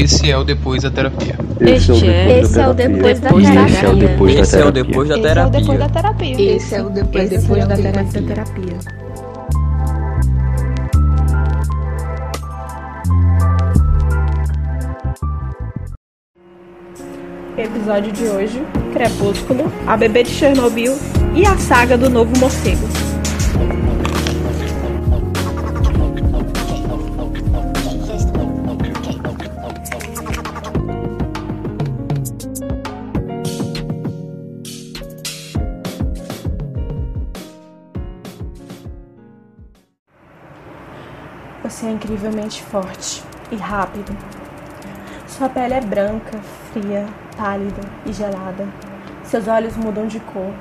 Esse é o depois da terapia. Este é. Esse é o depois da Depois da terapia. Esse é o depois da é terapia. Esse é o depois da terapia. Esse é o depois, é da terapia. Episódio de hoje: Crepúsculo, a bebê de Chernobyl e a saga do novo morcego. Incrivelmente forte e rápido. Sua pele é branca, fria, pálida e gelada. Seus olhos mudam de cor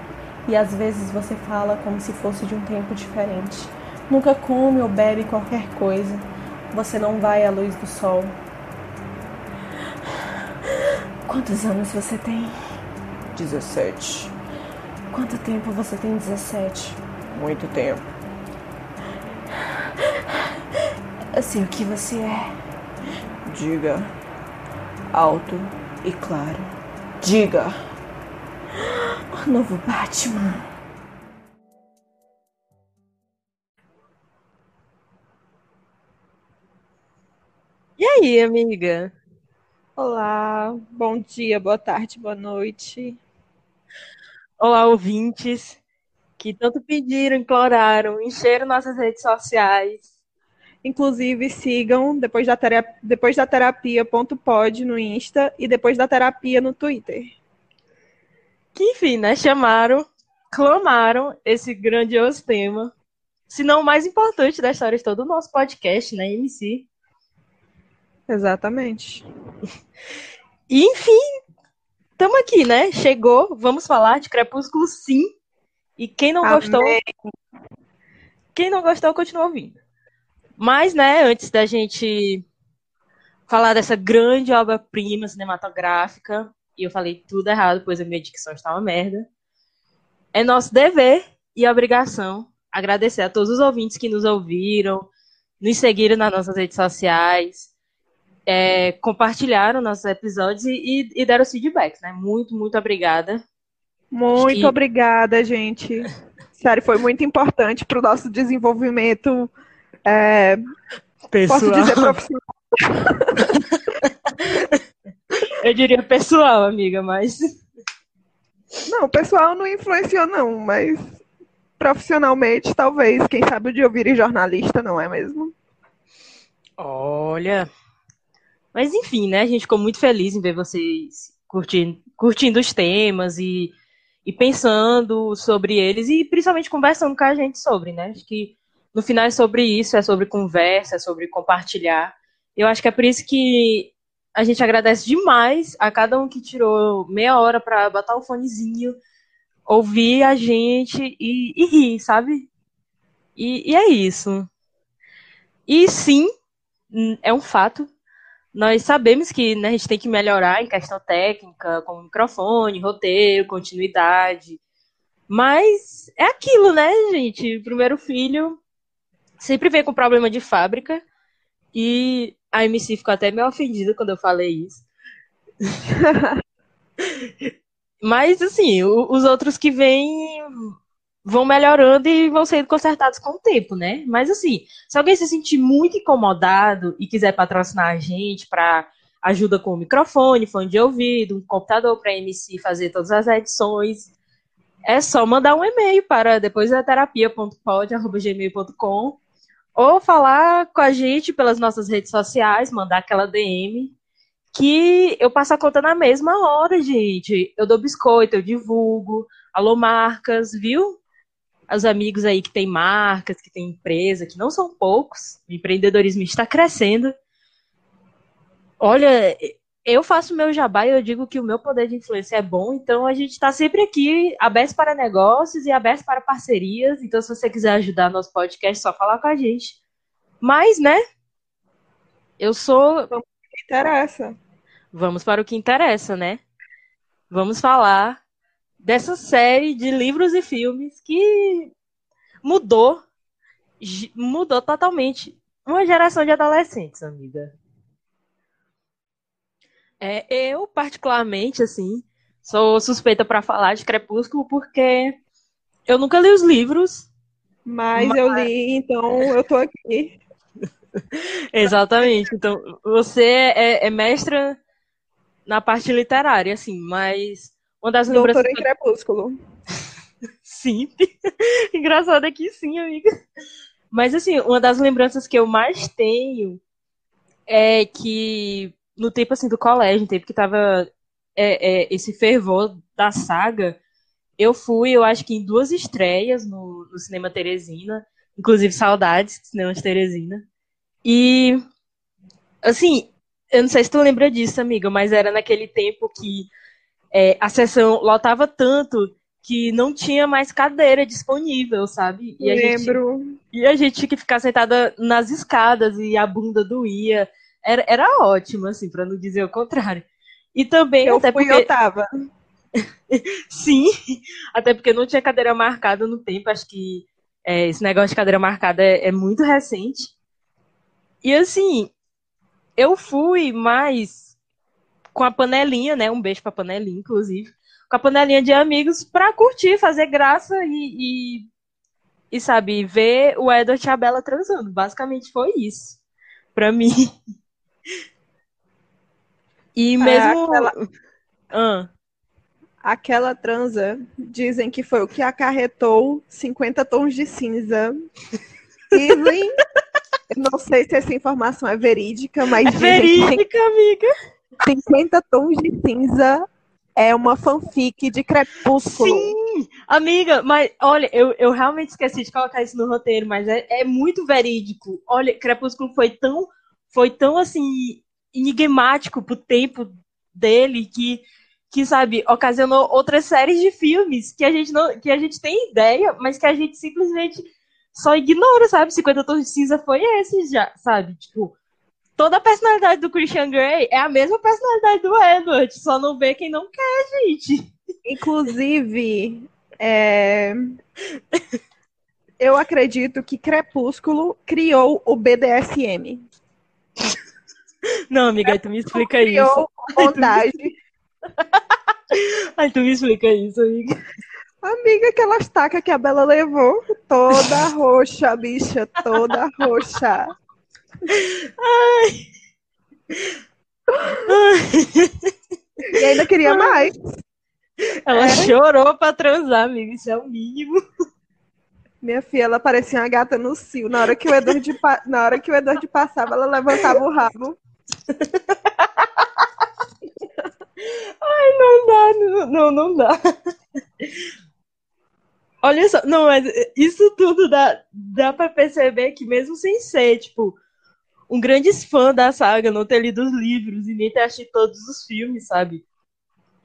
e às vezes você fala como se fosse de um tempo diferente. Nunca come ou bebe qualquer coisa. Você não vai à luz do sol. Quantos anos você tem? 17. Quanto tempo você tem 17? Muito tempo. Eu sei o que você é. Diga. Alto e claro. Diga. O novo Batman. E aí, amiga? Olá, bom dia, boa tarde, boa noite. Olá, ouvintes que tanto pediram, imploraram, encheram nossas redes sociais. Inclusive, sigam depois da terapia, depois da terapia.pod no Insta e depois da terapia no Twitter. Que, enfim, né? Chamaram, clamaram esse grandioso tema. Se não o mais importante da história de todo o nosso podcast, né? MC. Exatamente. E, enfim, estamos aqui, né? Chegou, vamos falar de Crepúsculo sim. E quem não gostou, Amém. quem não gostou, continua ouvindo. Mas, né, antes da gente falar dessa grande obra-prima cinematográfica, e eu falei tudo errado, pois a minha dicção está uma merda, é nosso dever e obrigação agradecer a todos os ouvintes que nos ouviram, nos seguiram nas nossas redes sociais, é, compartilharam nossos episódios e, e- deram feedback, né? Muito, muito obrigada. Muito obrigada, gente. Sério, foi muito importante para o nosso desenvolvimento. É, posso dizer profissional. Eu diria pessoal, amiga, mas Não, o pessoal não influenciou, não, mas profissionalmente, talvez. Quem sabe o dia eu vire jornalista, não é mesmo? Olha. Mas enfim, né? A gente ficou muito feliz em ver vocês curtindo, curtindo os temas e, e pensando sobre eles e principalmente conversando com a gente sobre, né? Acho que no final é sobre isso, é sobre conversa, é sobre compartilhar. Eu acho que é por isso que a gente agradece demais a cada um que tirou meia hora para botar o fonezinho, ouvir a gente e, e rir, sabe? E, e é isso. E sim, é um fato. Nós sabemos que né, a gente tem que melhorar em questão técnica, como microfone, roteiro, continuidade. Mas é aquilo, né, gente? Primeiro filho sempre vem com problema de fábrica. E a MC ficou até meio ofendida quando eu falei isso. Mas, assim, o- os outros que vêm vão melhorando e vão sendo consertados com o tempo, né? Mas, assim, se alguém se sentir muito incomodado e quiser patrocinar a gente para ajuda com o microfone, fone de ouvido, um computador para MC fazer todas as edições, é só mandar um e-mail para depois da terapia.pod@gmail.com ou falar com a gente pelas nossas redes sociais, mandar aquela DM que eu passo a conta na mesma hora, gente. Eu dou biscoito, eu divulgo. Alô, marcas, viu? Os amigos aí que têm marcas, que têm empresa, que não são poucos. O empreendedorismo está crescendo. Olha, eu faço meu jabá e eu digo que o meu poder de influência é bom, então a gente está sempre aqui, aberto para negócios e aberto para parcerias. Então, se você quiser ajudar nosso podcast, é só falar com a gente. Mas, né? Eu sou Interessa. Vamos para o que interessa, né? Vamos falar dessa série de livros e filmes que mudou, mudou totalmente uma geração de adolescentes, amiga. É, eu, particularmente, assim, sou suspeita para falar de Crepúsculo porque eu nunca li os livros. Mas, mas... eu li, então eu tô aqui. Exatamente. Então, você é, é, mestra na parte literária, assim, mas uma das lembranças. Doutora em Crepúsculo. sim. Engraçado é que sim, amiga. Mas, assim, uma das lembranças que eu mais tenho é que no tempo, assim, do colégio, no tempo que tava é, é, esse fervor da saga, eu fui, eu acho que em duas estreias no, no Cinema Teresina, inclusive saudades do Cinema de Teresina. E, assim, eu não sei se tu lembra disso, amiga, mas era naquele tempo que é, a sessão lotava tanto que não tinha mais cadeira disponível, sabe? E Lembro. Gente, e a gente tinha que ficar sentada nas escadas e a bunda doía. Era, era ótimo, assim, para não dizer o contrário. E também. Eu até fui porque... eu tava. Sim, até porque não tinha cadeira marcada no tempo. Acho que é, esse negócio de cadeira marcada é, é muito recente. E assim, eu fui mais com a panelinha, né? Um beijo pra panelinha, inclusive. Com a panelinha de amigos pra curtir, fazer graça e, e, e sabe, ver o Edward e a Bella transando. Basicamente foi isso. Pra mim. E mesmo. aquela... Ah. aquela transa, dizem que foi o que acarretou 50 tons de cinza. Dizem não sei se essa informação é verídica, mas. É verídica, amiga. 50 tons de cinza é uma fanfic de Crepúsculo. Sim, amiga, mas olha, eu, eu realmente esqueci de colocar isso no roteiro, mas é, é muito verídico. Olha, Crepúsculo foi tão, foi tão assim, enigmático pro tempo dele que, que sabe, ocasionou outras séries de filmes que a gente não, que a gente tem ideia, mas que a gente simplesmente só ignora, sabe? 50 Tons de Cinza foi esse já, sabe? Tipo, toda a personalidade do Christian Grey é a mesma personalidade do Edward, só não vê quem não quer, gente. Inclusive, é... eu acredito que Crepúsculo criou o BDSM. Não, amiga, tu me explica criou isso. Bondade. Ai, tu me explica isso, amiga. Amiga, aquela estaca que a Bela levou, toda roxa, bicha, toda roxa. Ai. E ainda queria mais. Ela é. chorou pra transar, amiga, isso é o mínimo. Minha filha, ela parecia uma gata no cio. Na hora que o Edward, na hora que o Edward passava, ela levantava o rabo. Ai, não dá, não, não dá. Olha só, não, mas isso tudo dá, dá pra perceber que mesmo sem ser, tipo, um grande fã da saga, não ter lido os livros e nem ter assistido todos os filmes, sabe?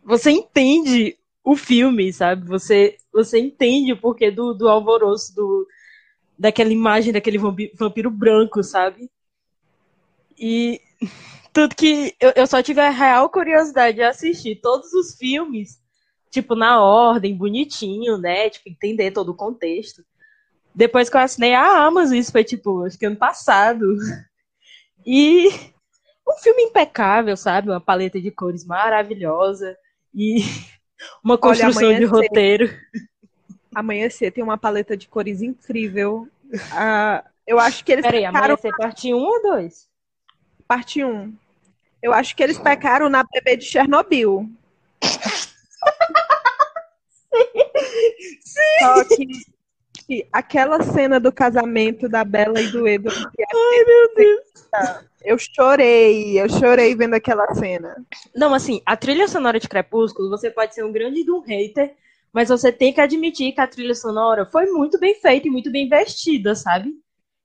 Você entende o filme, sabe? Você, você entende o porquê do, do alvoroço, do, daquela imagem daquele vampiro branco, sabe? E tudo que eu, eu só tive a real curiosidade de assistir todos os filmes tipo, na ordem, bonitinho, né? Tipo, entender todo o contexto. Depois que eu assinei a Amazon, isso foi, tipo, acho que ano passado. E um filme impecável, sabe? Uma paleta de cores maravilhosa e uma construção Olha, de roteiro. Amanhecer tem uma paleta de cores incrível. Uh, eu acho que eles Peraí, pecaram... Amanhecer parte 1 ou 2? Parte 1. Eu acho que eles pecaram na bebê de Chernobyl. Sim. Só que, que, aquela cena do casamento da Bela e do Edward. Ai, meu Deus. Eu chorei, eu chorei vendo aquela cena. Não, assim, a trilha sonora de Crepúsculo, você pode ser um grande do hater, mas você tem que admitir que a trilha sonora foi muito bem feita e muito bem vestida, sabe?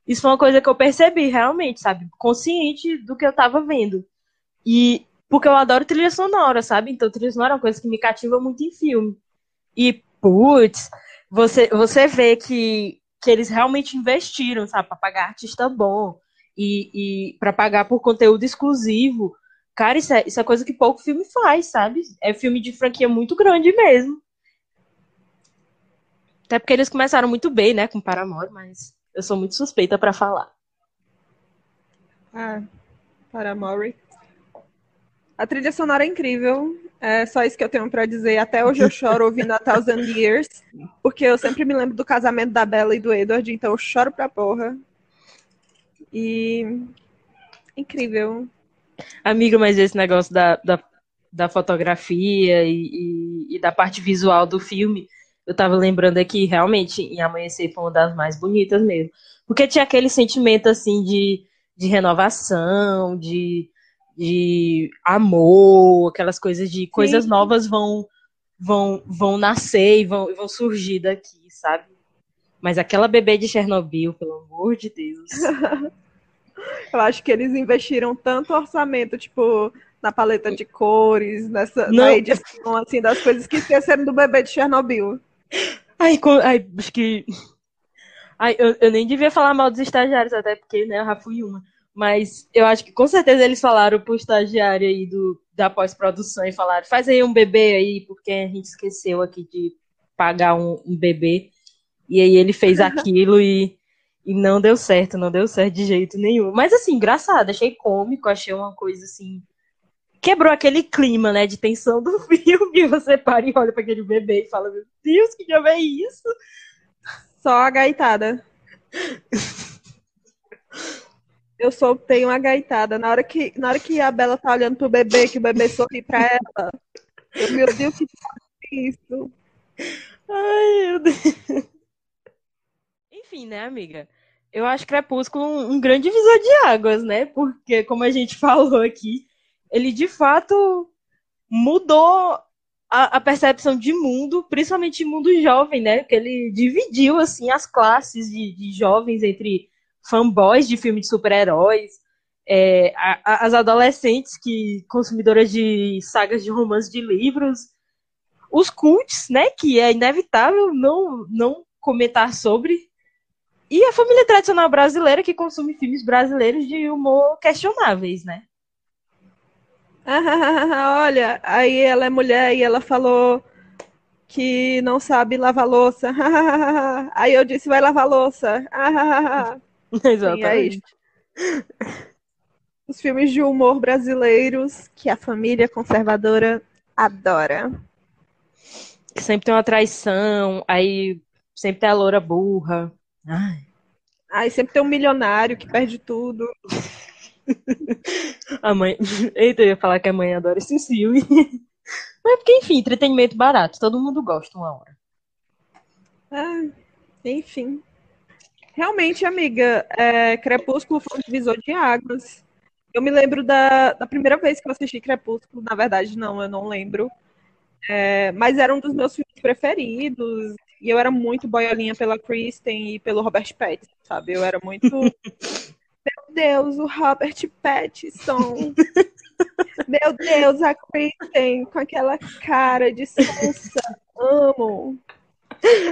Isso foi uma coisa que eu percebi realmente, sabe? Consciente do que eu tava vendo. E porque eu adoro trilha sonora, sabe? Então, trilha sonora é uma coisa que me cativa muito em filme. E, putz, você, você vê que, que eles realmente investiram, sabe, para pagar artista bom e, e para pagar por conteúdo exclusivo. Cara, isso é, isso é coisa que pouco filme faz, sabe? É filme de franquia muito grande mesmo. Até porque eles começaram muito bem, né, com Paramore, mas eu sou muito suspeita para falar. Ah, Paramore. A trilha sonora é incrível. É só isso que eu tenho pra dizer. Até hoje eu choro ouvindo a Thousand Years, porque eu sempre me lembro do casamento da Bella e do Edward, então eu choro pra porra. E. Incrível. Amigo, mas esse negócio da, da, da fotografia e, e, e da parte visual do filme, eu tava lembrando aqui, realmente, em Amanhecer foi uma das mais bonitas mesmo. Porque tinha aquele sentimento, assim, de, de renovação, de de amor, aquelas coisas de coisas Sim. novas vão vão vão nascer e vão, vão surgir daqui, sabe? Mas aquela bebê de Chernobyl, pelo amor de Deus. Eu acho que eles investiram tanto orçamento, tipo, na paleta de cores, nessa Não. na edição, assim, das coisas que esqueceram do bebê de Chernobyl. Ai, ai acho que. Ai, eu, eu nem devia falar mal dos estagiários, até porque, né, eu já fui uma. Mas eu acho que com certeza eles falaram pro estagiário aí do, da pós-produção e falaram, faz aí um bebê aí, porque a gente esqueceu aqui de pagar um, um bebê. E aí ele fez aquilo e, e não deu certo, não deu certo de jeito nenhum. Mas assim, engraçado, achei cômico, achei uma coisa assim. Quebrou aquele clima, né, de tensão do filme. Você para e olha para aquele bebê e fala: Meu Deus, que já é isso? Só a gaitada. Eu sou, tenho uma gaitada. Na hora, que, na hora que a Bela tá olhando pro bebê, que o bebê sorri pra ela, eu, meu Deus, que é isso? Ai, meu Deus. Enfim, né, amiga? Eu acho Crepúsculo um, um grande divisor de águas, né? Porque, como a gente falou aqui, ele de fato mudou a, a, percepção de mundo, principalmente mundo jovem, né? Porque ele dividiu assim as classes de, de jovens entre fanboys de filmes de super-heróis, é, as adolescentes que consumidoras de sagas de romance de livros, os cults, né, que é inevitável não não comentar sobre, e a família tradicional brasileira que consome filmes brasileiros de humor questionáveis, né? olha, aí ela é mulher e ela falou que não sabe lavar louça. aí eu disse, vai lavar louça. Exatamente. Sim, é Os filmes de humor brasileiros que a família conservadora adora. Sempre tem uma traição, aí sempre tem a loura burra. Ai. Aí sempre tem um milionário que perde tudo. a mãe. Eita, eu ia falar que a mãe adora esse filme. Mas porque, enfim, entretenimento barato, todo mundo gosta uma hora. Ah, enfim. Realmente, amiga, é, Crepúsculo foi um divisor de águas. Eu me lembro da, da primeira vez que eu assisti Crepúsculo, na verdade, não, eu não lembro. É, mas era um dos meus filmes preferidos. E eu era muito boiolinha pela Kristen e pelo Robert Pattinson, sabe? Eu era muito. Meu Deus, o Robert Pattinson. Meu Deus, a Kristen com aquela cara de sonsa. Amo.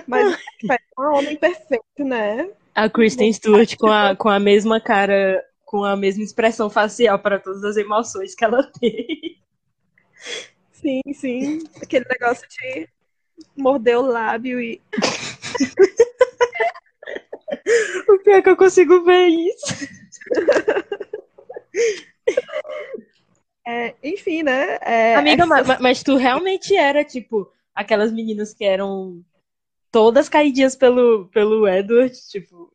Mas é um homem perfeito, né? A Kristen Stewart com a, com a mesma cara, com a mesma expressão facial para todas as emoções que ela tem. Sim, sim. Aquele negócio de morder o lábio e. o pior é que eu consigo ver isso. É, enfim, né? É, Amiga, essa... mas, mas tu realmente era, tipo, aquelas meninas que eram todas caidinhas pelo, pelo Edward, tipo.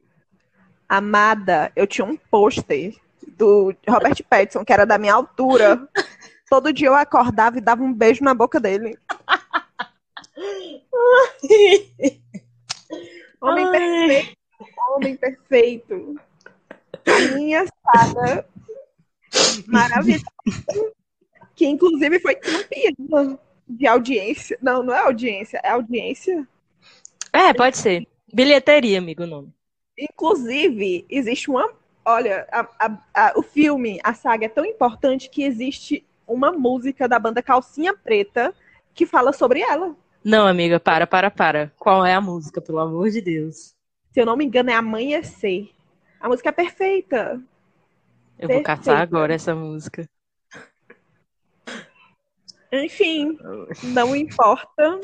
Amada, eu tinha um pôster do Robert Pattinson, que era da minha altura. Todo dia eu acordava e dava um beijo na boca dele. homem Ai. perfeito. Homem perfeito. Minha saga maravilhosa. Que inclusive foi campeã de audiência. Não, não é audiência, é audiência é, pode ser. Bilheteria, amigo, o nome. Inclusive, existe uma. Olha, a, a, a, o filme, a saga é tão importante que existe uma música da banda Calcinha Preta que fala sobre ela. Não, amiga, para, para, para. Qual é a música, pelo amor de Deus? Se eu não me engano, é Amanhecer. A música é perfeita. Eu perfeita. vou caçar agora essa música. Enfim, não importa.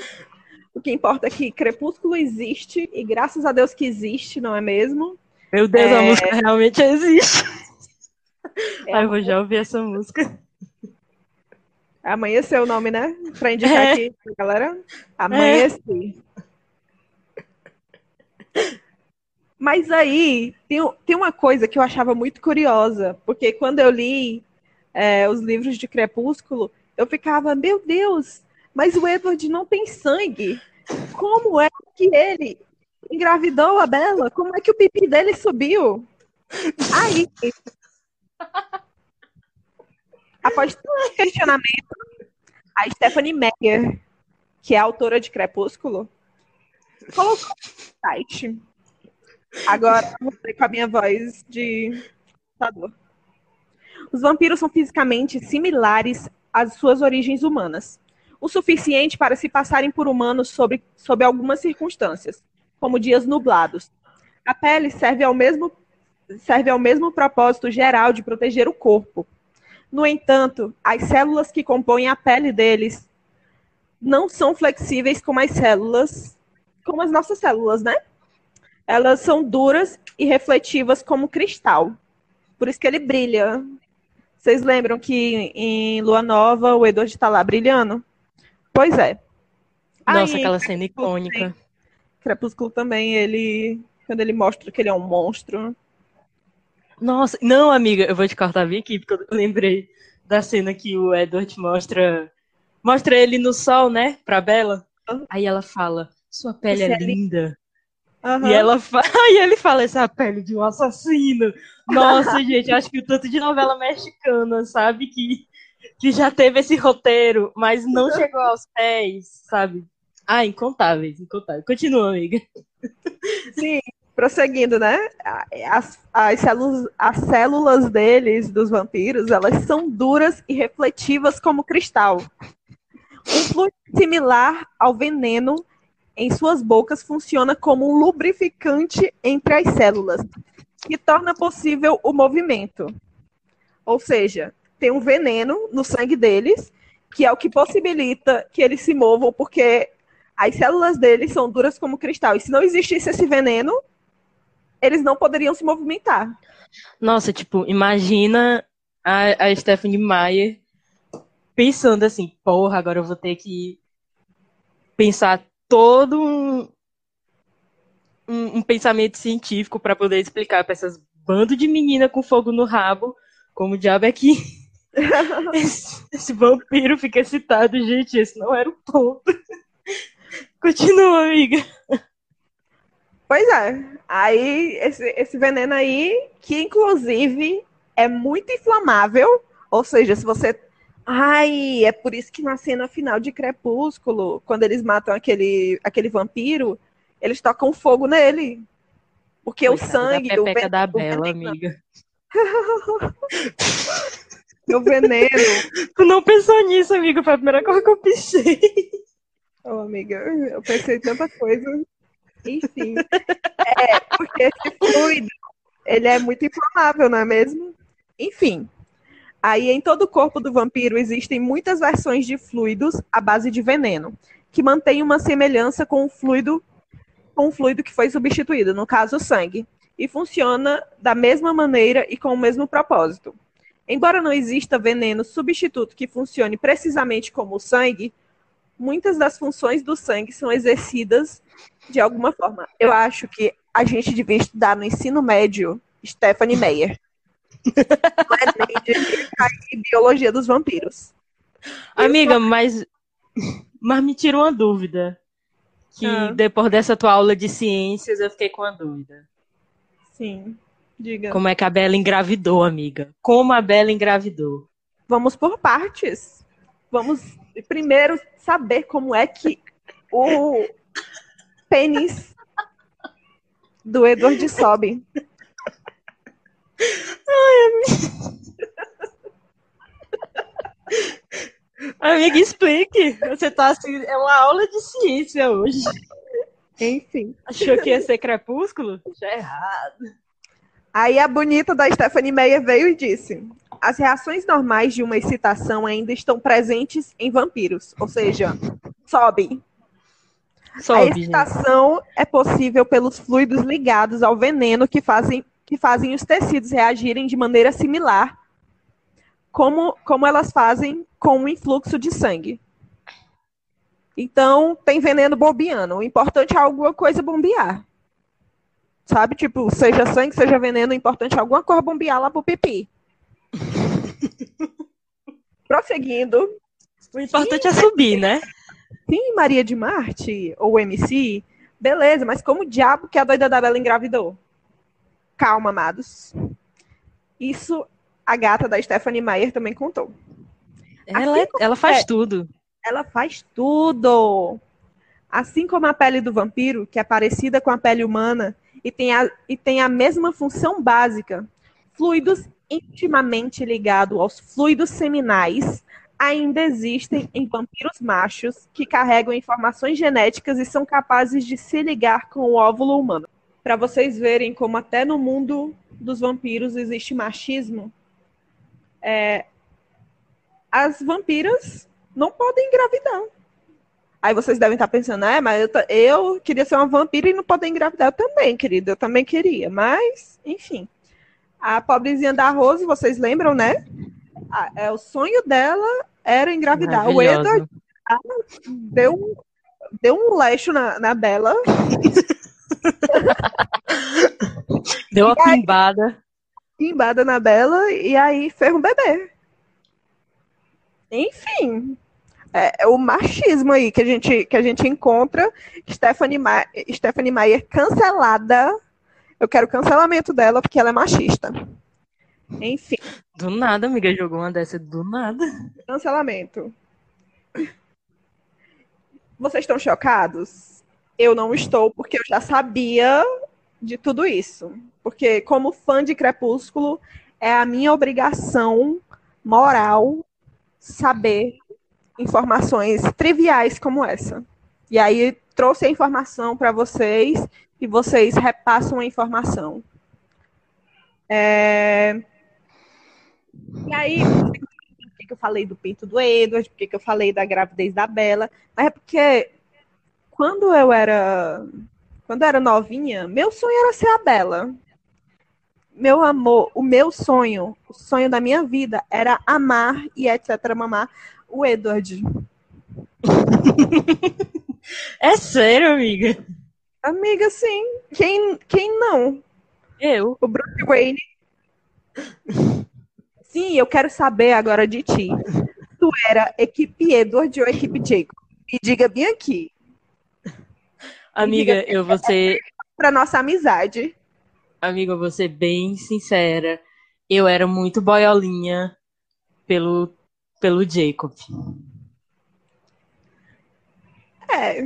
O que importa é que Crepúsculo existe, e graças a Deus que existe, não é mesmo? Meu Deus, é... a música realmente existe. É Ai, eu vou já ouvir essa música. Amanhecer o nome, né? Pra indicar É. aqui, galera. Amanhecer. Mas aí, tem, tem uma coisa que eu achava muito curiosa, porque quando eu li é, os livros de Crepúsculo, eu ficava, meu Deus, mas o Edward não tem sangue. Como é que ele engravidou a Bella? Como é que o pipi dele subiu? Aí, após todo questionamento, a Stephanie Meyer, que é autora de Crepúsculo, colocou no site. Agora, com a minha voz de computador. Os vampiros são fisicamente similares às suas origens humanas, o suficiente para se passarem por humanos sobre, sob algumas circunstâncias, como dias nublados. A pele serve ao mesmo serve ao mesmo propósito geral de proteger o corpo. No entanto, as células que compõem a pele deles não são flexíveis como as células, como as nossas células, né? Elas são duras e refletivas como cristal. Por isso que ele brilha. Vocês lembram que em Lua Nova o Edward está lá brilhando? Pois é. Nossa, Aí, aquela cena icônica. Crepúsculo também, ele. Quando ele mostra que ele é um monstro. Nossa, não, amiga, eu vou te cortar bem aqui, porque eu lembrei da cena que o Edward mostra mostra ele no sol, né, pra Bella. Aí ela fala, sua pele é é linda. Aham. E ela fa... e ele fala, essa a pele de um assassino. Nossa, gente, acho que o tanto de novela mexicana, sabe, que, que já teve esse roteiro, mas não chegou aos pés, sabe? Ah, incontáveis, incontáveis. Continua, amiga. Sim, prosseguindo, né? As, as, células, as células deles, dos vampiros, elas são duras e refletivas como cristal. Um fluido similar ao veneno em suas bocas funciona como um lubrificante entre as células, que torna possível o movimento. Ou seja, tem um veneno no sangue deles, que é o que possibilita que eles se movam, porque as células deles são duras como cristal. E se não existisse esse veneno, eles não poderiam se movimentar. Nossa, tipo, imagina a, a Stephanie Meyer pensando assim, porra, agora eu vou ter que pensar todo um, um, um pensamento científico para poder explicar para essas bando de menina com fogo no rabo como o diabo é que esse, esse vampiro fica excitado, gente, esse não era o ponto. Continua, amiga. Pois é. Aí, esse, esse veneno aí, que inclusive é muito inflamável. Ou seja, se você. Ai, é por isso que na cena final de Crepúsculo, quando eles matam aquele, aquele vampiro, eles tocam fogo nele. Porque o Coitada sangue. da o pepeca ven- da o Bela, veneno- amiga. O veneno. Tu não pensou nisso, amiga, foi a primeira coisa que eu pensei. Oh, amiga, eu pensei em tanta coisa. Enfim. É, porque esse fluido, ele é muito inflamável, não é mesmo? Enfim. Aí, em todo o corpo do vampiro existem muitas versões de fluidos à base de veneno, que mantêm uma semelhança com o fluido com o fluido que foi substituído, no caso, o sangue, e funciona da mesma maneira e com o mesmo propósito. Embora não exista veneno substituto que funcione precisamente como o sangue, muitas das funções do sangue são exercidas de alguma forma. Eu acho que a gente devia estudar no ensino médio Stephanie Meyer. E biologia dos vampiros. Amiga, mas, mas me tira uma dúvida. Que Ah. depois dessa tua aula de ciências eu fiquei com uma dúvida. Sim, diga. Como é que a Bela engravidou, amiga? Como a Bela engravidou? Vamos por partes. Vamos primeiro saber como é que o pênis do Edward sobe. Amiga, explique. Você tá assim, é uma aula de ciência hoje. Enfim. Achou que ia ser crepúsculo? Já é errado. Aí a bonita da Stephanie Meyer veio e disse: as reações normais de uma excitação ainda estão presentes em vampiros, ou seja, sobe. a Sobe, gente. excitação é possível pelos fluidos ligados ao veneno que fazem, que fazem os tecidos reagirem de maneira similar como, como elas fazem com o influxo de sangue. Então, tem veneno bombeando. O importante é alguma coisa bombear. Sabe? Tipo, seja sangue, seja veneno, o importante é alguma coisa bombear lá pro pipi. Prosseguindo. O importante é subir, né? Sim, Maria de Marte, ou MC, beleza, mas como diabo que a doida da Bela engravidou? Calma, amados. Isso a gata da Stephanie Meyer também contou. Ela, assim ela faz é, tudo. Ela faz tudo. Assim como a pele do vampiro, que é parecida com a pele humana e tem a, e tem a mesma função básica, fluidos intimamente ligados aos fluidos seminais ainda existem em vampiros machos que carregam informações genéticas e são capazes de se ligar com o óvulo humano. Para vocês verem como até no mundo dos vampiros existe machismo, é, as vampiras não podem engravidar. Aí vocês devem estar pensando, é, mas eu, eu queria ser uma vampira e não poder engravidar. Eu também, querida, eu também queria. Mas, enfim. A pobrezinha da Rose, vocês lembram, né? Ah, é, o sonho dela era engravidar. O Edward deu, deu um leixo na, na Bela. deu uma pimbada pimbada na Bela e aí fez um bebê. Enfim, é, é, o machismo aí que a gente, que a gente encontra. Stephanie, Ma Stephanie Meyer cancelada. Eu quero cancelamento dela porque ela é machista. Enfim. Do nada, amiga, jogou uma dessa do nada. Cancelamento. Vocês estão chocados? Eu não estou, porque eu já sabia de tudo isso. Porque, como fã de Crepúsculo, é a minha obrigação moral saber informações triviais como essa. E aí trouxe a informação para vocês e vocês repassam a informação. É... E aí, por que eu falei do pinto do Edward, por que eu falei da gravidez da Bela? Mas é porque quando eu era quando eu era novinha, meu sonho era ser a Bela. Meu amor, o meu sonho, o sonho da minha vida era amar e etc. mamar o Edward. É sério, amiga? Amiga, sim. Quem, quem não? Eu. O Bruce Wayne. Sim, eu quero saber agora de ti. Tu era equipe Edward ou equipe Jacob? Me diga bem aqui. Amiga, eu vou ser. Pra nossa amizade. Amiga, eu vou ser bem sincera. Eu era muito boiolinha pelo, pelo Jacob. É.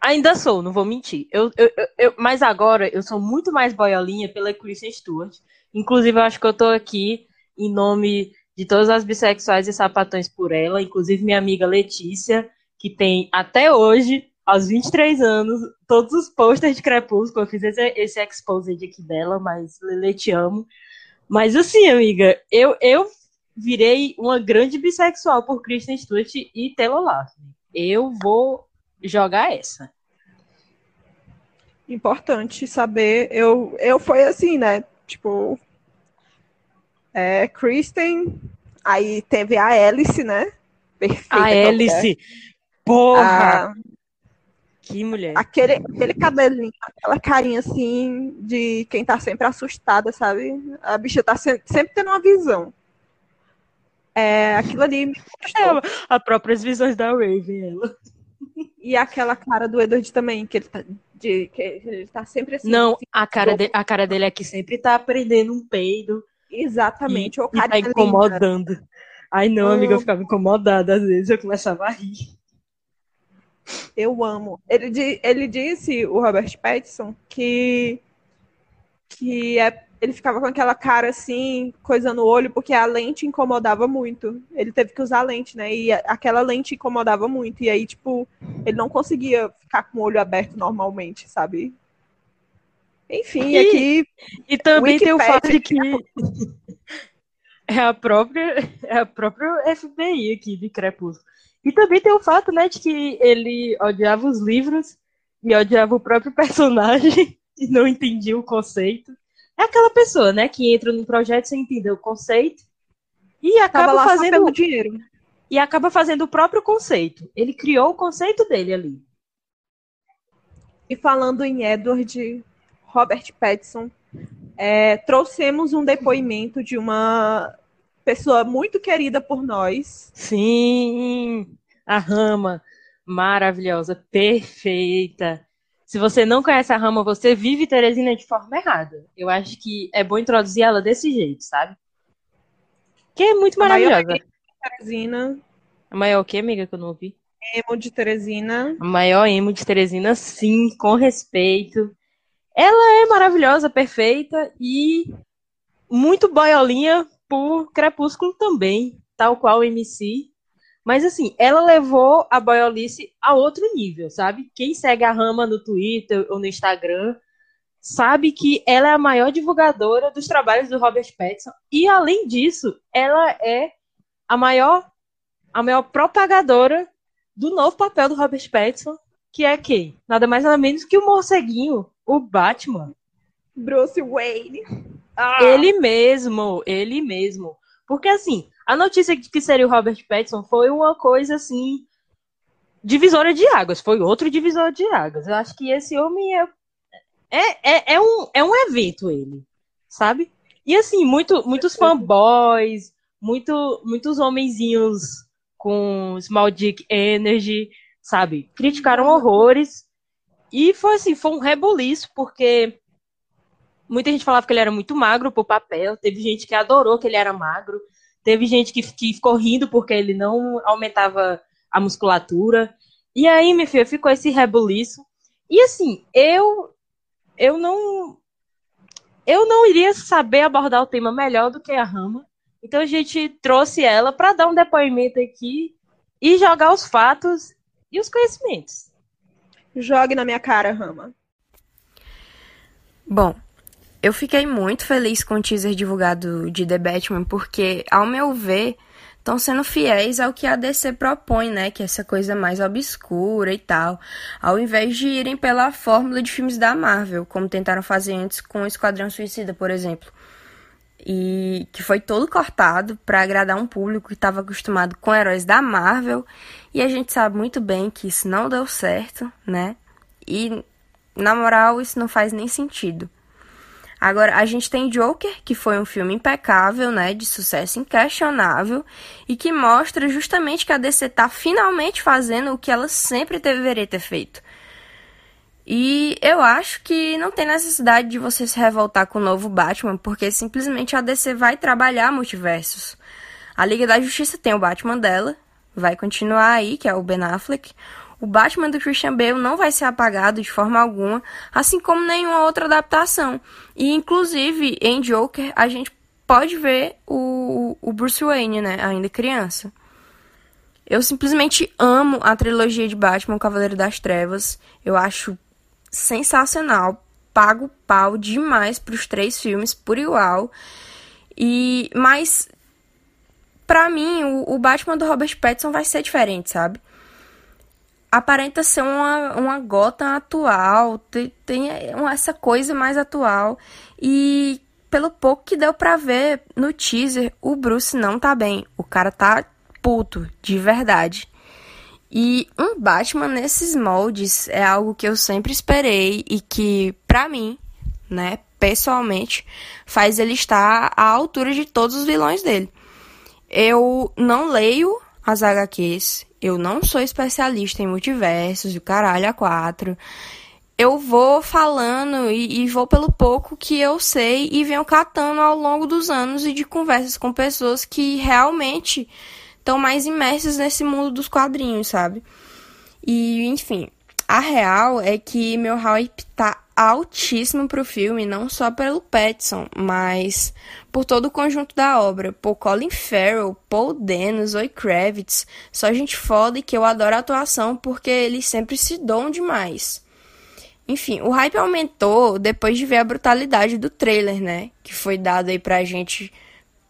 Ainda sou, não vou mentir. Eu, eu, eu, mas agora eu sou muito mais boiolinha pela Kristen Stewart. Inclusive, eu acho que eu tô aqui em nome de todas as bissexuais e sapatões por ela, inclusive minha amiga Letícia, que tem até hoje aos 23 anos, todos os posters de Crepúsculo, eu fiz esse, esse exposed aqui dela, mas Lele, te amo. Mas assim, amiga, eu, eu virei uma grande bissexual por Kristen Stewart e Taylor Lautner. Eu vou jogar essa. Importante saber, eu, eu foi assim, né? Tipo, é, Kristen, aí teve a Alice, né? Perfeita. A Alice. Porra! A, que mulher. Aquele, aquele cabelinho, aquela carinha assim de quem tá sempre assustada, sabe? A bicha tá sempre, sempre tendo uma visão. É, aquilo ali. É, as próprias visões da Raven, ela. E aquela cara do Edward também, que ele tá, de, que ele tá sempre assim. Não, assim, a, cara de, a cara dele aqui sempre tá prendendo um peido. Exatamente. E, e tá incomodando. Linda. Ai, não, amiga, eu ficava incomodada. Às vezes eu começava a rir. Eu amo. Ele, ele disse, o Robert Pattinson, que, que é, ele ficava com aquela cara assim, coisa no olho, porque a lente incomodava muito. Ele teve que usar lente, né? E aquela lente incomodava muito. E aí, tipo, ele não conseguia ficar com o olho aberto normalmente, sabe? Enfim, e, aqui. E também Wikipedia, tem o fato de que. É a própria, é a própria FBI aqui de Crepúsculo. E também tem o fato, né, de que ele odiava os livros e odiava o próprio personagem e não entendia o conceito. É aquela pessoa, né, que entra num projeto sem entender o conceito E acaba lá fazendo pelo dinheiro. E acaba fazendo o próprio conceito. Ele criou o conceito dele ali. E falando em Edward Robert Pattinson, é, trouxemos um depoimento de uma pessoa muito querida por nós. Sim, a Rama, maravilhosa, perfeita. Se você não conhece a Rama, você vive Teresina de forma errada. Eu acho que é bom introduzir ela desse jeito, sabe? Que é muito maravilhosa. Teresina. A maior o quê, amiga, que eu não ouvi? Emo de Teresina. A maior emo de Teresina, sim, com respeito. Ela é maravilhosa, perfeita e muito boiolinha por Crepúsculo também, tal qual o MC. Mas assim, ela levou a boiolice a outro nível, sabe? Quem segue a Rama no Twitter ou no Instagram sabe que ela é a maior divulgadora dos trabalhos do Robert Pattinson e além disso, ela é a maior a maior propagadora do novo papel do Robert Pattinson, que é quem? Nada mais nada menos que o morceguinho, o Batman. Bruce Wayne. Ah. Ele mesmo, ele mesmo. Porque assim, a notícia de que seria o Robert Pattinson foi uma coisa assim divisória de águas, foi outro divisor de águas. Eu acho que esse homem é é, é, é, um, é um evento ele, sabe? E assim, muito, muitos fanboys, muito, muitos homenzinhos com Small Dick Energy, sabe? Criticaram horrores. E foi assim, foi um reboliço, porque muita gente falava que ele era muito magro pro papel, teve gente que adorou que ele era magro, teve gente que, que ficou rindo porque ele não aumentava a musculatura. E aí, minha filha, ficou esse reboliço. E assim, eu eu não eu não iria saber abordar o tema melhor do que a Rama. Então a gente trouxe ela para dar um depoimento aqui e jogar os fatos e os conhecimentos. Jogue na minha cara, Rama. Bom, eu fiquei muito feliz com o teaser divulgado de The Batman, porque, ao meu ver, estão sendo fiéis ao que a DC propõe, né? Que é essa coisa mais obscura e tal. Ao invés de irem pela fórmula de filmes da Marvel, como tentaram fazer antes com o Esquadrão Suicida, por exemplo. E que foi todo cortado para agradar um público que estava acostumado com heróis da Marvel. E a gente sabe muito bem que isso não deu certo, né? E, na moral, isso não faz nem sentido. Agora, a gente tem Joker, que foi um filme impecável, né, de sucesso inquestionável, e que mostra justamente que a DC tá finalmente fazendo o que ela sempre deveria ter feito. E eu acho que não tem necessidade de você se revoltar com o novo Batman, porque simplesmente a DC vai trabalhar multiversos. A Liga da Justiça tem o Batman dela, vai continuar aí, que é o Ben Affleck. O Batman do Christian Bale não vai ser apagado de forma alguma, assim como nenhuma outra adaptação. E inclusive em Joker a gente pode ver o, o Bruce Wayne, né, ainda criança. Eu simplesmente amo a trilogia de Batman, o Cavaleiro das Trevas. Eu acho sensacional. Pago pau demais pros três filmes por igual. E mas para mim o, o Batman do Robert Pattinson vai ser diferente, sabe? Aparenta ser uma, uma gota atual, tem, tem essa coisa mais atual. E pelo pouco que deu pra ver no teaser, o Bruce não tá bem. O cara tá puto, de verdade. E um Batman nesses moldes é algo que eu sempre esperei e que, pra mim, né, pessoalmente, faz ele estar à altura de todos os vilões dele. Eu não leio as HQs, eu não sou especialista em multiversos, o caralho a quatro. Eu vou falando e, e, vou pelo pouco que eu sei e venho catando ao longo dos anos e de conversas com pessoas que realmente estão mais imersas nesse mundo dos quadrinhos, sabe? E, enfim, a real é que meu hype tá altíssimo pro filme, não só pelo Petson, mas por todo o conjunto da obra. Por Colin Farrell, Paul Dano, Zoe Kravitz, só gente foda e que eu adoro a atuação porque eles sempre se dão demais. Enfim, o hype aumentou depois de ver a brutalidade do trailer, né? Que foi dado aí pra gente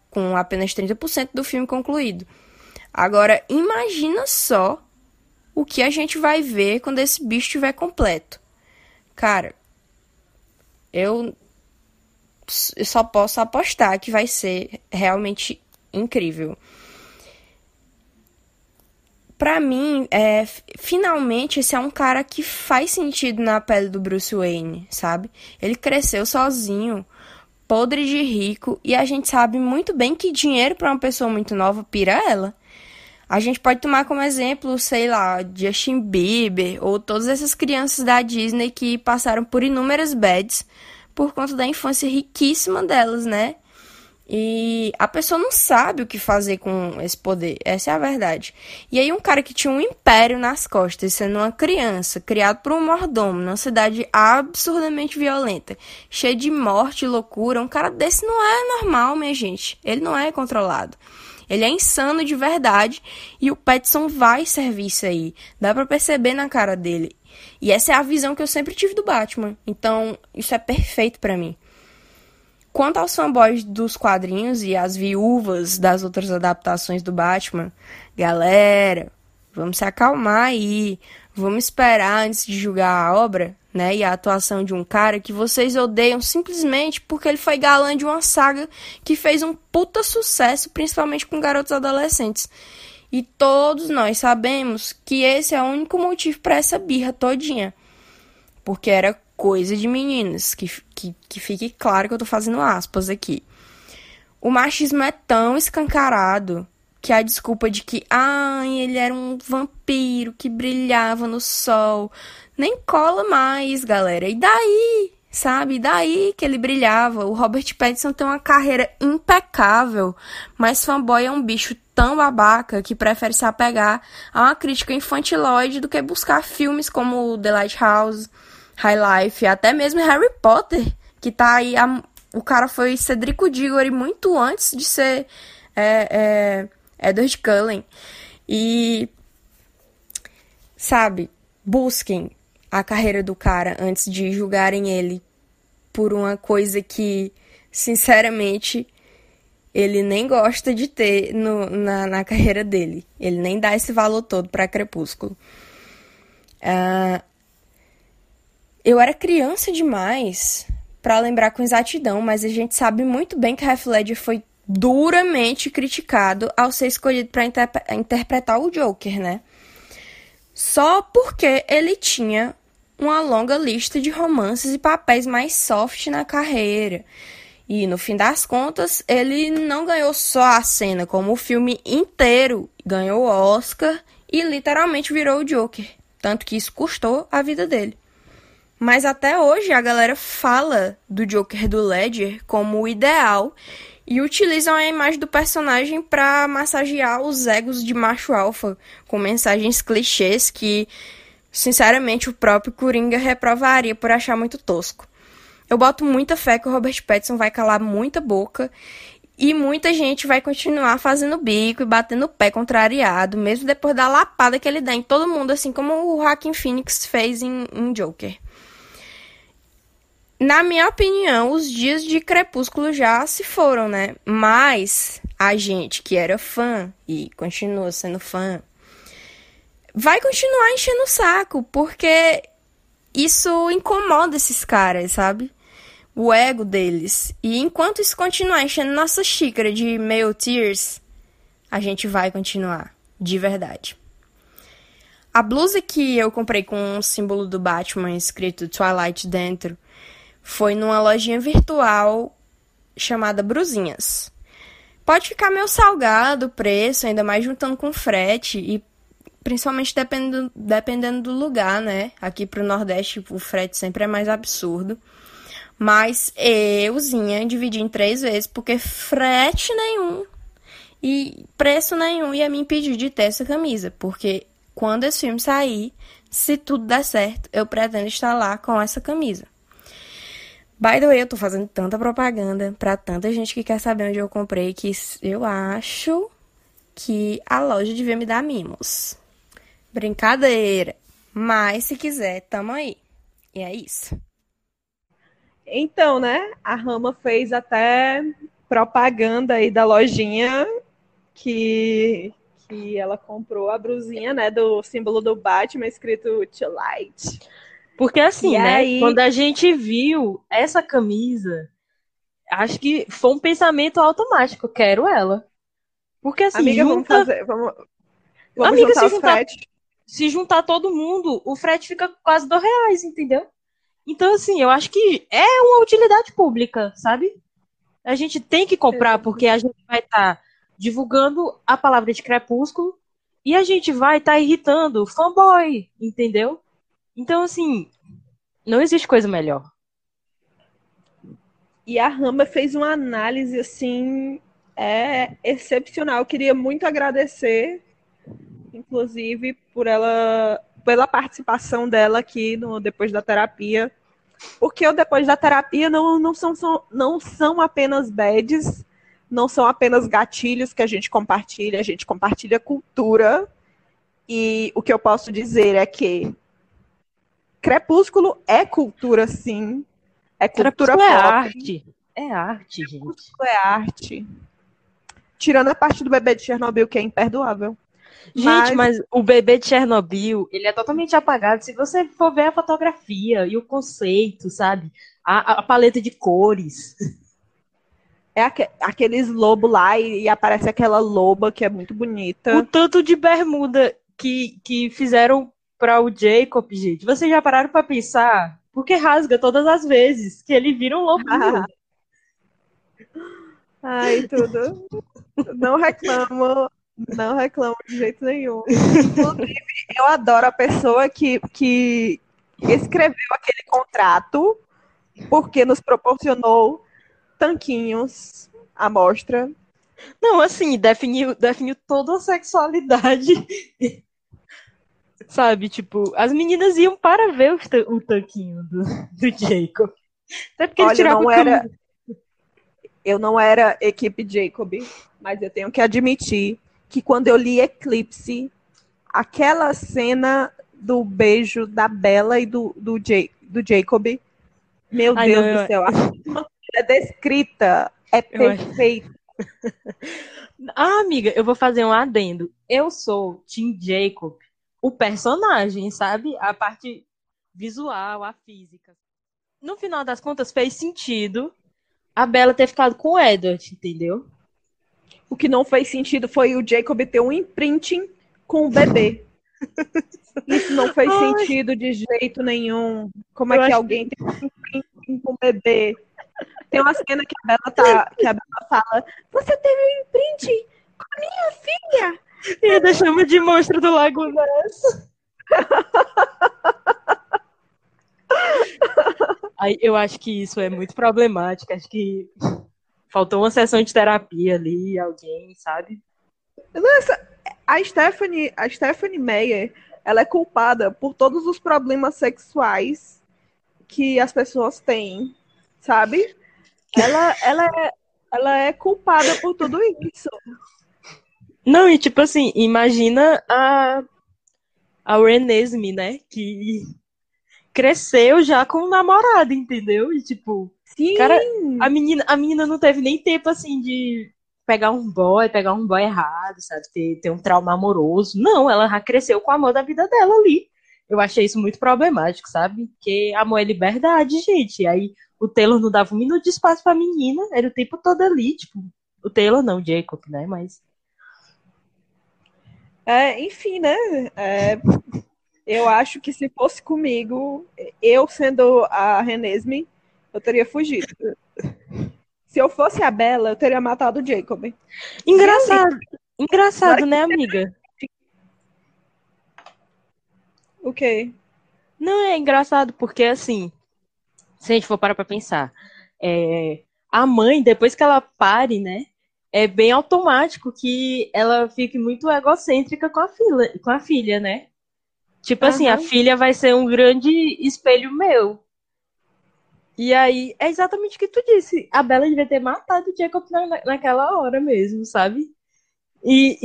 com apenas 30% do filme concluído. Agora, imagina só o que a gente vai ver quando esse bicho estiver completo. Cara, eu, só posso apostar que vai ser realmente incrível. Pra mim, é, finalmente esse é um cara que faz sentido na pele do Bruce Wayne, sabe? Ele cresceu sozinho, podre de rico, e a gente sabe muito bem que dinheiro para uma pessoa muito nova pira ela. A gente pode tomar como exemplo, sei lá, Justin Bieber ou todas essas crianças da Disney que passaram por inúmeras bads por conta da infância riquíssima delas, né? E a pessoa não sabe o que fazer com esse poder, essa é a verdade. E aí, um cara que tinha um império nas costas, sendo uma criança, criado por um mordomo, numa cidade absurdamente violenta, cheia de morte e loucura, um cara desse não é normal, minha gente. Ele não é controlado. Ele é insano de verdade e o Petson vai servir isso aí. Dá pra perceber na cara dele. E essa é a visão que eu sempre tive do Batman. Então, isso é perfeito para mim. Quanto aos fanboys dos quadrinhos e as viúvas das outras adaptações do Batman, galera, vamos se acalmar aí. Vamos esperar antes de julgar a obra, né? E a atuação de um cara que vocês odeiam simplesmente porque ele foi galã de uma saga que fez um puta sucesso, principalmente com garotos adolescentes. E todos nós sabemos que esse é o único motivo para essa birra todinha. Porque era coisa de meninas, que, que, que fique claro que eu tô fazendo aspas aqui. O machismo é tão escancarado que a desculpa de que, ai, ele era um vampiro que brilhava no sol, nem cola mais, galera. E daí? Sabe? E daí que ele brilhava. O Robert Pattinson tem uma carreira impecável, mas fanboy é um bicho tão babaca que prefere se apegar a uma crítica infantiloide do que buscar filmes como The Lighthouse, High Life, até mesmo Harry Potter, que tá aí. A, o cara foi Cedrico Diggory muito antes de ser é, é, Edward Cullen. E. Sabe, busquem a carreira do cara antes de julgarem ele por uma coisa que, sinceramente, ele nem gosta de ter no, na, na carreira dele. Ele nem dá esse valor todo para Crepúsculo. Uh, eu era criança demais para lembrar com exatidão, mas a gente sabe muito bem que Heath Ledger foi duramente criticado ao ser escolhido para interpretar o Joker, né? Só porque ele tinha uma longa lista de romances e papéis mais soft na carreira. E no fim das contas, ele não ganhou só a cena, como o filme inteiro ganhou o Oscar e literalmente virou o Joker. Tanto que isso custou a vida dele. Mas até hoje a galera fala do Joker do Ledger como o ideal e utilizam a imagem do personagem para massagear os egos de macho alfa com mensagens clichês que, sinceramente, o próprio Coringa reprovaria por achar muito tosco. Eu boto muita fé que o Robert Pattinson vai calar muita boca e muita gente vai continuar fazendo bico e batendo o pé contrariado, mesmo depois da lapada que ele dá em todo mundo, assim como o Joaquin Phoenix fez em, em Joker. Na minha opinião, os dias de Crepúsculo já se foram, né? Mas a gente que era fã e continua sendo fã vai continuar enchendo o saco, porque isso incomoda esses caras, sabe? O ego deles. E enquanto isso continuar enchendo nossa xícara de male tears, a gente vai continuar, de verdade. A blusa que eu comprei com o símbolo do Batman escrito Twilight dentro foi numa lojinha virtual chamada Bruzinhas. Pode ficar meio salgado o preço, ainda mais juntando com frete e principalmente dependendo, dependendo do lugar, né? Aqui pro Nordeste o frete sempre é mais absurdo. Mas euzinha dividi em três vezes, porque frete nenhum e preço nenhum ia me impedir de ter essa camisa. Porque quando esse filme sair, se tudo der certo, eu pretendo estar lá com essa camisa. By the way, eu tô fazendo tanta propaganda pra tanta gente que quer saber onde eu comprei que eu acho que a loja devia me dar mimos. Brincadeira. Mas se quiser, tamo aí. E é isso. Então, né? A Rama fez até propaganda aí da lojinha que, que ela comprou a brusinha, né? Do símbolo do Batman escrito To Light. Porque assim, e né? Aí... Quando a gente viu essa camisa, acho que foi um pensamento automático. Quero ela. Porque assim, Amiga, junta... vamos fazer. Vamos, vamos Amiga, juntar se os juntar- frete. Se juntar todo mundo, o frete fica quase dois reais, entendeu? Então, assim, eu acho que é uma utilidade pública, sabe? A gente tem que comprar, porque a gente vai estar divulgando a palavra de crepúsculo e a gente vai estar irritando fanboy, entendeu? Então, assim, não existe coisa melhor. E a Rama fez uma análise assim é excepcional. Eu queria muito agradecer, inclusive, por ela pela participação dela aqui no depois da terapia. Porque o depois da terapia não, não, são, são- não são apenas bads, não são apenas gatilhos que a gente compartilha, a gente compartilha cultura. E o que eu posso dizer é que Crepúsculo é cultura, sim. É cultura Crepúsculo é pop. arte. É arte, gente. Crepúsculo é arte. Tirando a parte do bebê de Chernobyl, que é imperdoável. Gente, Mas- mas o bebê de Chernobyl, ele é totalmente apagado. Se você for ver a fotografia e o conceito, sabe? A, a paleta de cores. É aque- aqueles lobos lá e, e aparece aquela loba que é muito bonita. O tanto de bermuda que, que fizeram para o Jacob, gente. Vocês já pararam para pensar? Porque rasga todas as vezes que ele vira um lobinho. Ai, tudo. Não reclamo, não reclamo de jeito nenhum. Inclusive, eu adoro a pessoa que, que escreveu aquele contrato porque nos proporcionou tanquinhos à mostra. Não, assim, definiu, definiu toda a sexualidade. Sabe, tipo, as meninas iam para ver o, o tanquinho do, do Jacob. Até porque ele Olha, tirava não o era- Eu não era equipe Jacob, mas eu tenho que admitir que quando eu li Eclipse, aquela cena do beijo da Bella e do, do, Ja- do Jacob, meu Ai, Deus não, do eu- céu, a que é descrita é Eu perfeita. Ah, amiga, eu vou fazer um adendo. Eu sou Tim Jacob, o personagem, sabe? A parte visual, a física. No final das contas, fez sentido a Bella ter ficado com o Edward, entendeu? O que não fez sentido foi o Jacob ter um imprinting com o bebê. Isso não fez Ai. sentido de jeito nenhum. Como Eu é que alguém tem um imprinting com o bebê? Tem uma cena que a Bella tá, que a Bella fala: Você teve um imprinting com a minha filha? E ainda chama de monstro do Lago Ness. Aí, eu acho que isso é muito problemático. Acho que faltou uma sessão de terapia ali, alguém, sabe? A Stephanie, a Stephanie Meyer, ela é culpada por todos os problemas sexuais que as pessoas têm, sabe? Ela, ela, é, ela é culpada por tudo isso. Não, e tipo assim, imagina a, a Renesme, né? Que cresceu já com um namorado, entendeu? E tipo, Sim, cara, a menina, a menina não teve nem tempo assim de pegar um boy, pegar um boy errado, sabe? Ter, ter um trauma amoroso. Não, ela já cresceu com o amor da vida dela ali. Eu achei isso muito problemático, sabe? Porque amor é liberdade, gente. E aí o Taylor não dava um minuto de espaço pra menina, era o tempo todo ali, tipo. O Taylor não, o Jacob, né? Mas. É, enfim, né? É, eu acho que se fosse comigo, eu sendo a Renesme, eu teria fugido. Se eu fosse a Bella, eu teria matado o Jacob. Engraçado. Engraçado, né, amiga? O quê? Não, é engraçado porque, assim, se a gente for parar pra pensar, é, a mãe, depois que ela pare, né, é bem automático que ela fique muito egocêntrica com a filha, com a filha, né? Tipo assim, a filha vai ser um grande espelho meu. E aí, é exatamente o que tu disse. A Bella devia ter matado o Jacob na, na- naquela hora mesmo, sabe? E,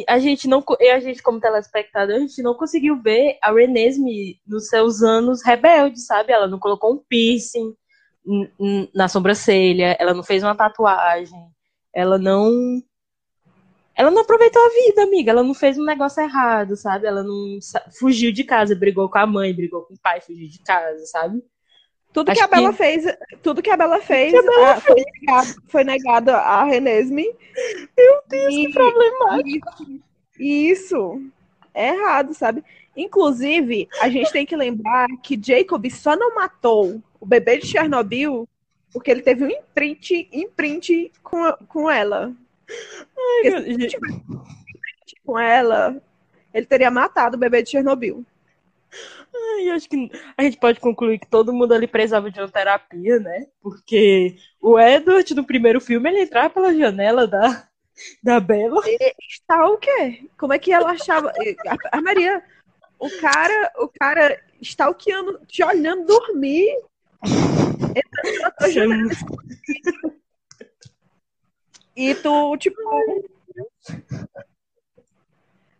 e a gente não, a gente como telespectador, a gente não conseguiu ver a Renesme nos seus anos rebeldes, sabe? Ela não colocou um piercing na sobrancelha, ela não fez uma tatuagem, ela não ela não aproveitou a vida, amiga, ela não fez um negócio errado, sabe? Ela não fugiu de casa, brigou com a mãe, brigou com o pai, fugiu de casa, sabe? Tudo Acho que a Bela que- fez, tudo que a Bela fez, a Bela ah, foi, negado, foi negado a Renesme. Meu Deus, E- que problemático. E Isso é errado, sabe? Inclusive, a gente tem que lembrar que Jacob só não matou o bebê de Chernobyl porque ele teve um imprint, imprint com, com ela. Gente, Com ela, ele teria matado o bebê de Chernobyl. Ai, acho que a gente pode concluir que todo mundo ali precisava de uma terapia, né? Porque o Edward, no primeiro filme, ele entrava pela janela da, da Bela. Está o quê? Como é que ela achava? A, Maria, o cara, o cara stalkeando, te olhando dormir. E tu, tipo.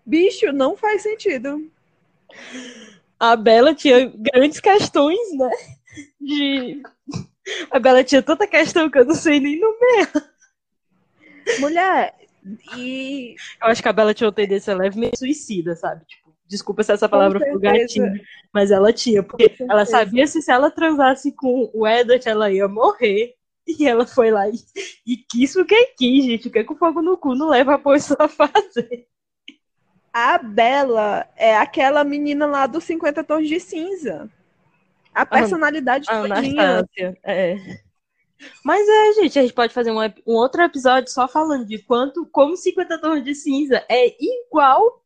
Bicho, não faz sentido. A Bela tinha grandes questões, né? De... A Bela tinha tanta questão que eu não sei nem nomear. Mulher, e. Eu acho que a Bela tinha uma tendência levemente suicida, sabe? Tipo, desculpa se essa palavra certeza. gatinho, mas ela tinha, porque Com ela sabia se, se ela transasse com o Edward, ela ia morrer. E ela foi lá e, e quis o que quis, gente. O que, é que o fogo no cu não leva a pessoa a fazer? A Bela é aquela menina lá dos 50 Tons de Cinza. A personalidade A todinha. É. Mas é, gente, a gente pode fazer um, um outro episódio só falando de quanto, como 50 Tons de Cinza é igual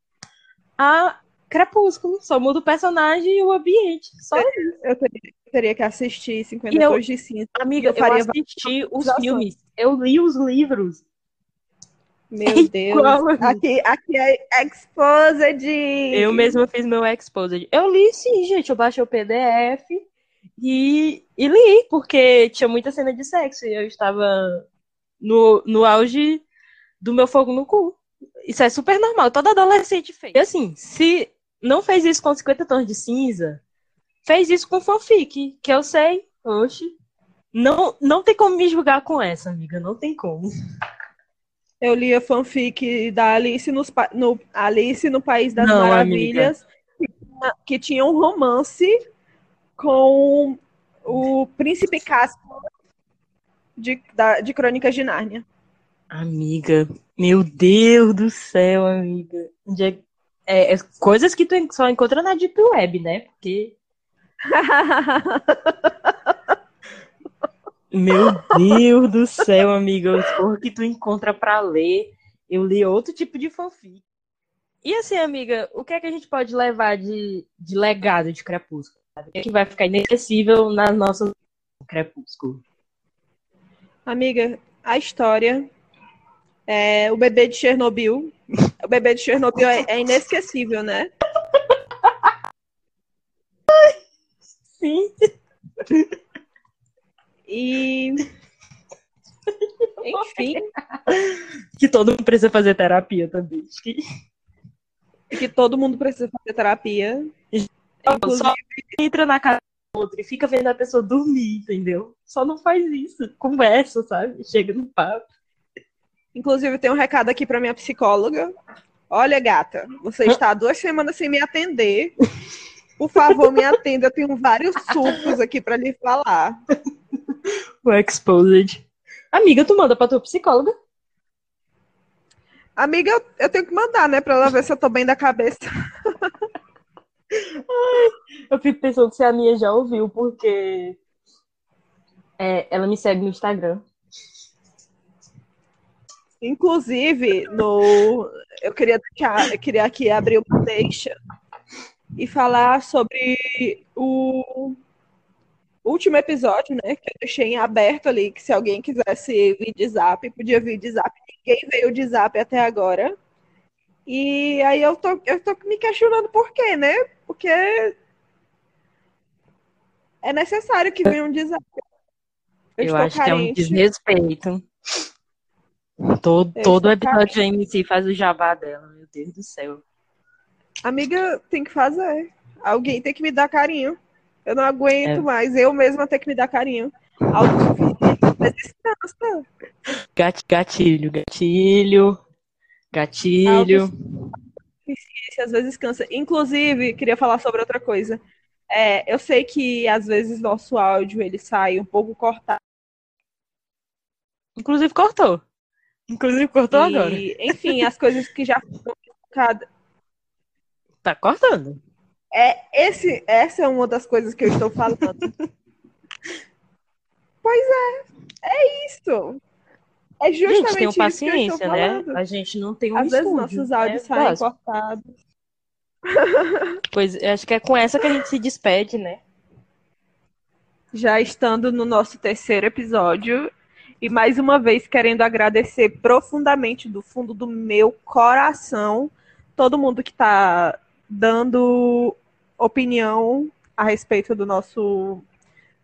a Crepúsculo. Só muda o personagem e o ambiente. Só Eu teria, eu teria que assistir 50 E eu- Tons de Cinza. Amiga, Eu eu, faria assisti os filmes, eu li os livros. Meu É Deus. Aqui, aqui é Exposed. Eu mesma fiz meu Exposed. Eu li sim, gente. Eu baixei o PDF e, e li, porque tinha muita cena de sexo e eu estava no, no auge do meu fogo no cu. Isso é super normal, todo adolescente fez. E assim, se não fez isso com 50 tons de cinza, fez isso com fanfic, que eu sei. Oxe. Não, não tem como me julgar com essa, amiga. Não tem como. Eu li a fanfic da Alice, nos, no, Alice no País das Não, Maravilhas, que tinha- que tinha um romance com o príncipe Caspian de, da- de Crônicas de Nárnia. Amiga, meu Deus do céu, amiga. É- é, é coisas que tu só encontra na Deep Web, né? Porque, meu Deus do céu, amiga, as coisas que tu encontra pra ler. Eu li outro tipo de fanfic. E assim, amiga, o que é que a gente pode levar de, de legado de Crepúsculo? sabe? O que é que vai ficar inesquecível na nossa Crepúsculo? Amiga, a história é o bebê de Chernobyl. O bebê de Chernobyl é, é inesquecível, né? Sim. E. Enfim, Que todo mundo precisa fazer terapia também. Que- que todo mundo precisa fazer terapia. Inclusive, Só entra na casa do outro e fica vendo a pessoa dormir, entendeu? Só não faz isso. Conversa, sabe? Chega no papo. inclusive, tem um recado aqui para minha psicóloga. Olha, gata, você está há duas semanas sem me atender. Por favor, me atenda. Eu tenho vários sucos aqui para lhe falar. O Exposed. Amiga, tu manda pra tua psicóloga. Amiga, eu, eu tenho que mandar, né? Pra ela ver se eu tô bem da cabeça. Eu fico pensando se a minha já ouviu, porque é, ela me segue no Instagram. Inclusive, no, eu queria deixar, eu queria aqui abrir uma deixa e falar sobre o último episódio, né? Que eu deixei em aberto ali, que se alguém quisesse vir de zap, podia vir de zap. Ninguém veio de zap até agora. E aí eu tô, eu tô me questionando por quê, né? Porque é necessário que venham de zap. Eu, estou acho que é um carente. desrespeito. Todo, Eu todo episódio da MC faz o jabá dela, meu Deus do céu. Amiga, tem que fazer. Alguém tem que me dar carinho. Eu não aguento É. mais. Eu mesma tenho que me dar carinho. Gat- Gatilho, gatilho, gatilho. Às vezes cansa. Inclusive, queria falar sobre outra coisa. É, eu sei que às vezes nosso áudio ele sai um pouco cortado. Inclusive cortou. Inclusive cortou e, agora. Enfim, as coisas que já foram colocadas. Tá cortando. É, esse, essa é uma das coisas que eu estou falando. pois é, é isso. É justamente gente, tenham isso que eu paciência, estou né? falando. A gente não tem um Às vezes estúdio. nossos áudios é saem básico. cortados. Pois eu acho que é com essa que a gente se despede, né? já estando no nosso terceiro episódio e mais uma vez querendo agradecer profundamente do fundo do meu coração todo mundo que está dando opinião a respeito do nosso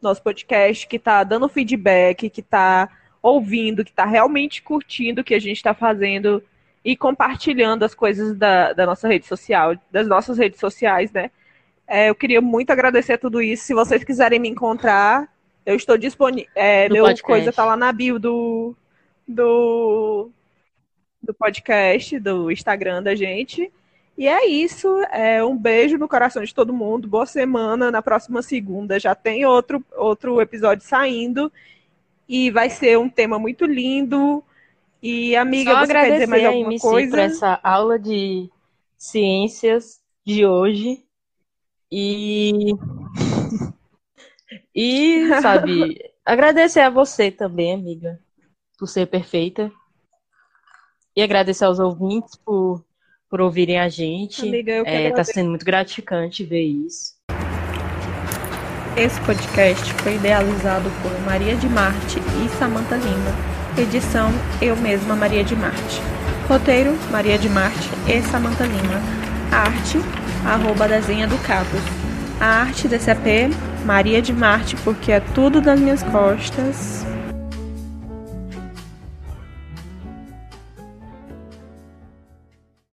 nosso podcast, que está dando feedback, que está ouvindo, que está realmente curtindo o que a gente está fazendo e compartilhando as coisas da, da nossa rede social, das nossas redes sociais, né? É, eu queria muito agradecer tudo isso. Se vocês quiserem me encontrar, eu estou disponível. É, meu podcast. coisa tá lá na bio do, do, do podcast, do Instagram da gente. E é isso. É, um beijo no coração de todo mundo. Boa semana. Na próxima segunda já tem outro, outro episódio saindo. E vai ser um tema muito lindo. E, amiga, Só você quer dizer mais agradecer a alguma MC coisa? por essa aula de ciências de hoje. E. E, sabe, agradecer a você também, amiga, por ser perfeita. E agradecer aos ouvintes por, por ouvirem a gente. Amiga, É, tá sendo muito gratificante ver isso. Esse podcast foi idealizado por Maria de Marte e Samantha Lima. Edição Eu Mesma Maria de Marte. Roteiro Maria de Marte e Samantha Lima. Arte arroba desenha do Capos. A arte desse EP Maria de Marte porque é tudo das minhas costas.